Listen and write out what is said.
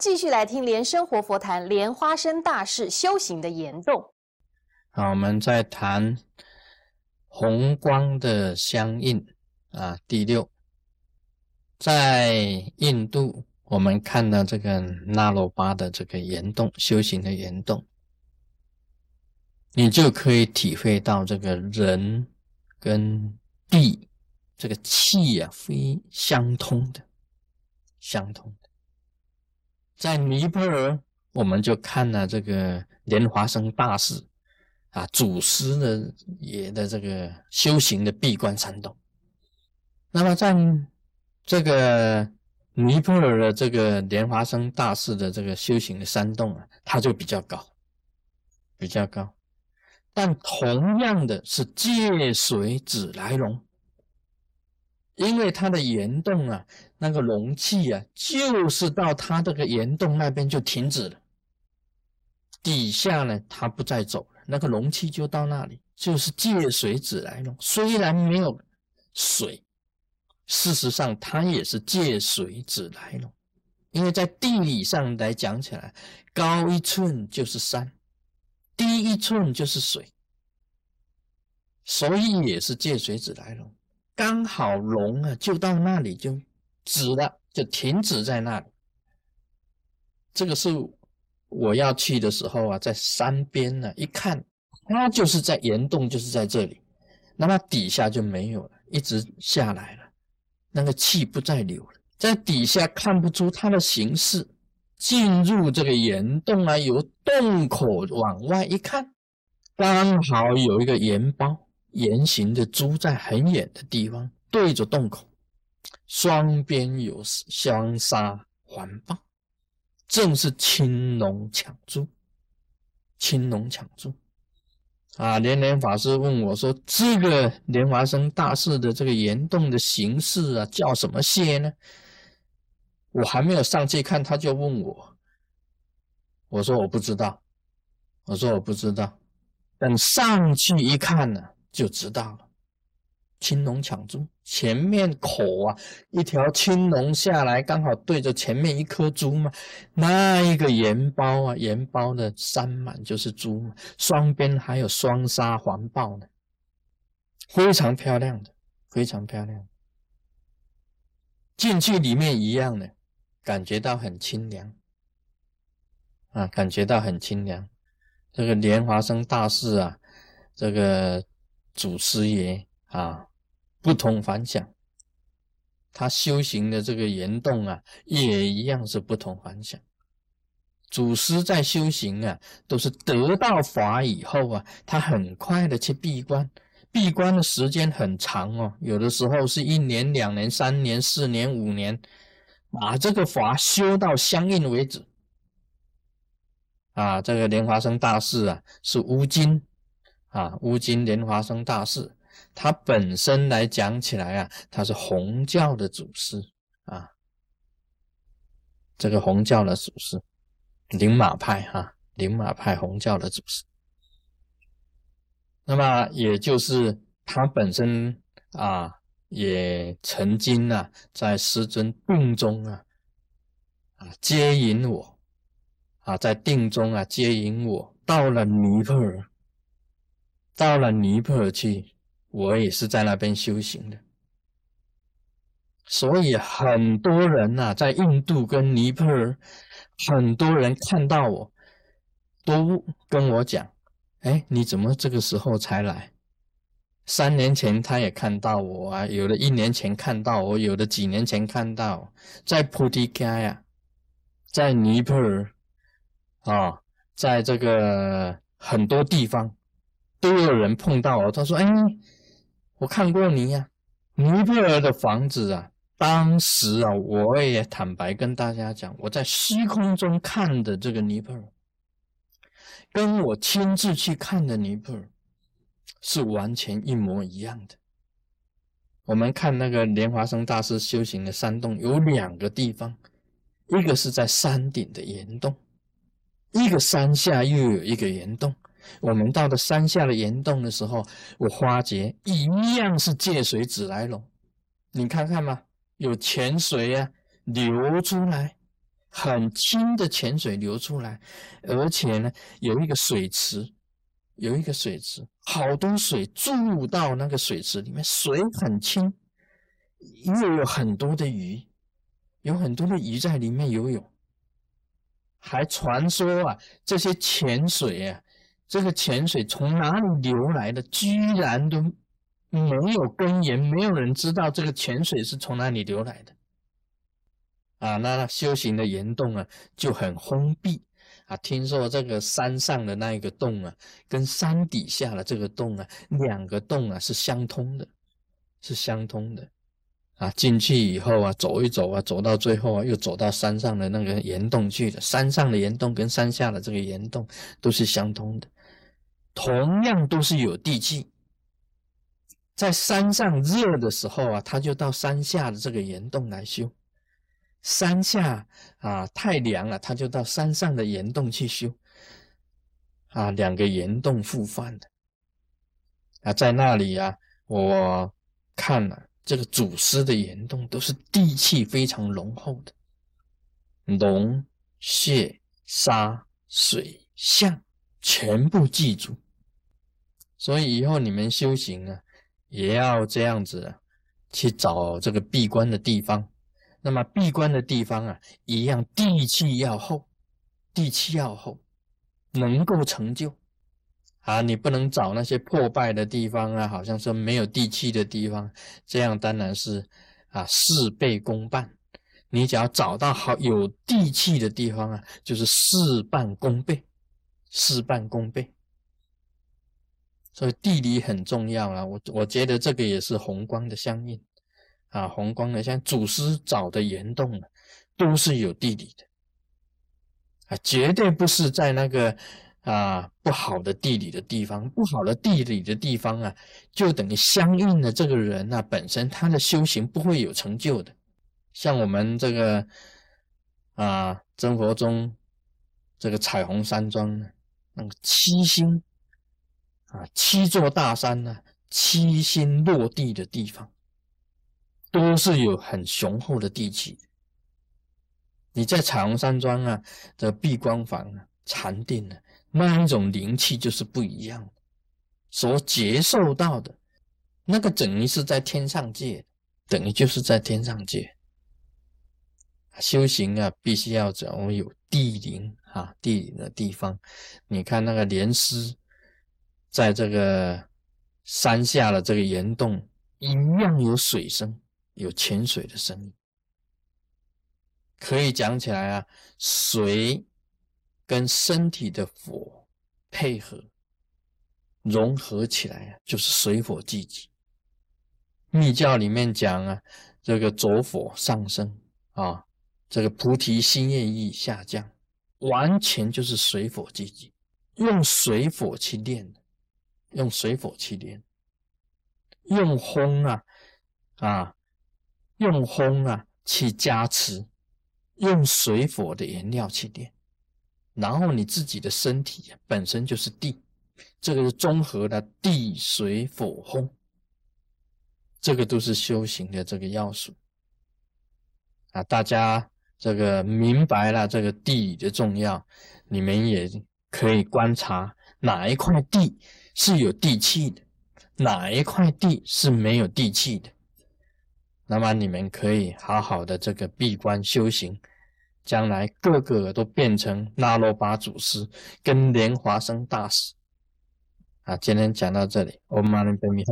继续来听莲生活佛谈莲花生大士修行的岩洞。好，我们在谈红光的相应啊。第六，在印度，我们看到这个那罗巴的这个岩洞修行的岩洞，你就可以体会到这个人跟地这个气啊，非相通的，相通的。在尼泊尔，我们就看了这个莲华生大师啊，祖师的也的这个修行的闭关山洞。那么在这个尼泊尔的这个莲华生大师的这个修行的山洞啊，它就比较高，比较高。但同样的是借水子来龙。因为它的岩洞啊，那个容器啊，就是到它这个岩洞那边就停止了，底下呢，它不再走了，那个容器就到那里，就是借水子来弄。虽然没有水，事实上它也是借水子来弄，因为在地理上来讲起来，高一寸就是山，低一寸就是水，所以也是借水子来弄。刚好龙啊，就到那里就止了，就停止在那里。这个是我要去的时候啊，在山边呢，一看，它就是在岩洞，就是在这里。那么底下就没有了，一直下来了，那个气不再流了，在底下看不出它的形式。进入这个岩洞啊，由洞口往外一看，刚好有一个岩包。圆形的珠在很远的地方对着洞口，双边有相杀环抱，正是青龙抢珠。青龙抢珠啊！连连法师问我说：“这个莲华生大士的这个岩洞的形式啊，叫什么蟹呢？”我还没有上去看，他就问我，我说我不知道，我说我不知道，等上去一看呢。就知道了，青龙抢珠，前面口啊，一条青龙下来，刚好对着前面一颗珠嘛。那一个盐包啊，盐包的山满就是珠嘛，双边还有双沙环抱呢，非常漂亮的，非常漂亮。进去里面一样的，感觉到很清凉啊，感觉到很清凉。这个莲华生大士啊，这个。祖师爷啊，不同凡响。他修行的这个岩洞啊，也一样是不同凡响。祖师在修行啊，都是得到法以后啊，他很快的去闭关，闭关的时间很长哦，有的时候是一年、两年、三年、四年、五年，把这个法修到相应为止。啊，这个莲花生大士啊，是乌金。啊，乌金莲华生大士，他本身来讲起来啊，他是红教的祖师啊，这个红教的祖师，灵马派哈，灵马派红教的祖师。那么也就是他本身啊，也曾经啊，在师尊定中啊，啊接引我，啊在定中啊接引我到了尼泊尔。到了尼泊尔去，我也是在那边修行的，所以很多人呐，在印度跟尼泊尔，很多人看到我，都跟我讲：“哎，你怎么这个时候才来？”三年前他也看到我啊，有的一年前看到我，有的几年前看到，在菩提伽呀，在尼泊尔啊，在这个很多地方。都有人碰到我，他说：“哎，我看过你呀，尼泊尔的房子啊。当时啊，我也坦白跟大家讲，我在虚空中看的这个尼泊尔，跟我亲自去看的尼泊尔是完全一模一样的。我们看那个莲华生大师修行的山洞，有两个地方，一个是在山顶的岩洞，一个山下又有一个岩洞。”我们到了山下的岩洞的时候，我发觉一样是借水子来龙。你看看嘛，有泉水啊流出来，很清的泉水流出来，而且呢，有一个水池，有一个水池，好多水注入到那个水池里面，水很清，又有很多的鱼，有很多的鱼在里面游泳。还传说啊，这些泉水啊，这个泉水从哪里流来的，居然都没有根源，没有人知道这个泉水是从哪里流来的。啊，那修行的岩洞啊就很封闭啊。听说这个山上的那一个洞啊，跟山底下的这个洞啊，两个洞啊是相通的，是相通的。啊，进去以后啊，走一走啊，走到最后啊，又走到山上的那个岩洞去了。山上的岩洞跟山下的这个岩洞都是相通的，同样都是有地气。在山上热的时候啊，他就到山下的这个岩洞来修。山下啊太凉了，他就到山上的岩洞去修。啊，两个岩洞互换的。啊，在那里啊，我看了这个祖师的岩洞，都是地气非常浓厚的，龙、蟹、沙、水、象全部记住。所以以后你们修行啊，也要这样子去找这个闭关的地方。那么闭关的地方啊，一样地气要厚，地气要厚，能够成就啊！你不能找那些破败的地方啊，好像说没有地气的地方，这样当然是啊事倍功半。你只要找到好有地气的地方啊，就是事半功倍，事半功倍。所以地理很重要啊！我我觉得这个也是红光的相应。啊，红光的像祖师找的岩洞啊，都是有地理的啊，绝对不是在那个啊不好的地理的地方。不好的地理的地方啊，就等于相应的这个人啊，本身他的修行不会有成就的。像我们这个啊，真佛中这个彩虹山庄呢，七星啊，七座大山呢，七星落地的地方。都是有很雄厚的地气。你在彩虹山庄啊的闭关房啊禅定啊，那一种灵气就是不一样，所接受到的那个等于是在天上界，等于就是在天上界。修行啊，必须要找有地灵啊地灵的地方。你看那个莲师，在这个山下的这个岩洞，一样有水声。有潜水的声音，可以讲起来啊，水跟身体的火配合融合起来啊，就是水火既济。密教里面讲啊，这个浊火上升啊，这个菩提心业意下降，完全就是水火既济，用水火去练的，用水火去练，用轰啊啊。用风啊去加持，用水火的原料去炼，然后你自己的身体本身就是地，这个是综合的地水火风，这个都是修行的这个要素啊。大家这个明白了这个地理的重要，你们也可以观察哪一块地是有地气的，哪一块地是没有地气的。那么你们可以好好的这个闭关修行，将来个个都变成那罗巴祖师跟莲华生大师。啊，今天讲到这里，我们马上分别。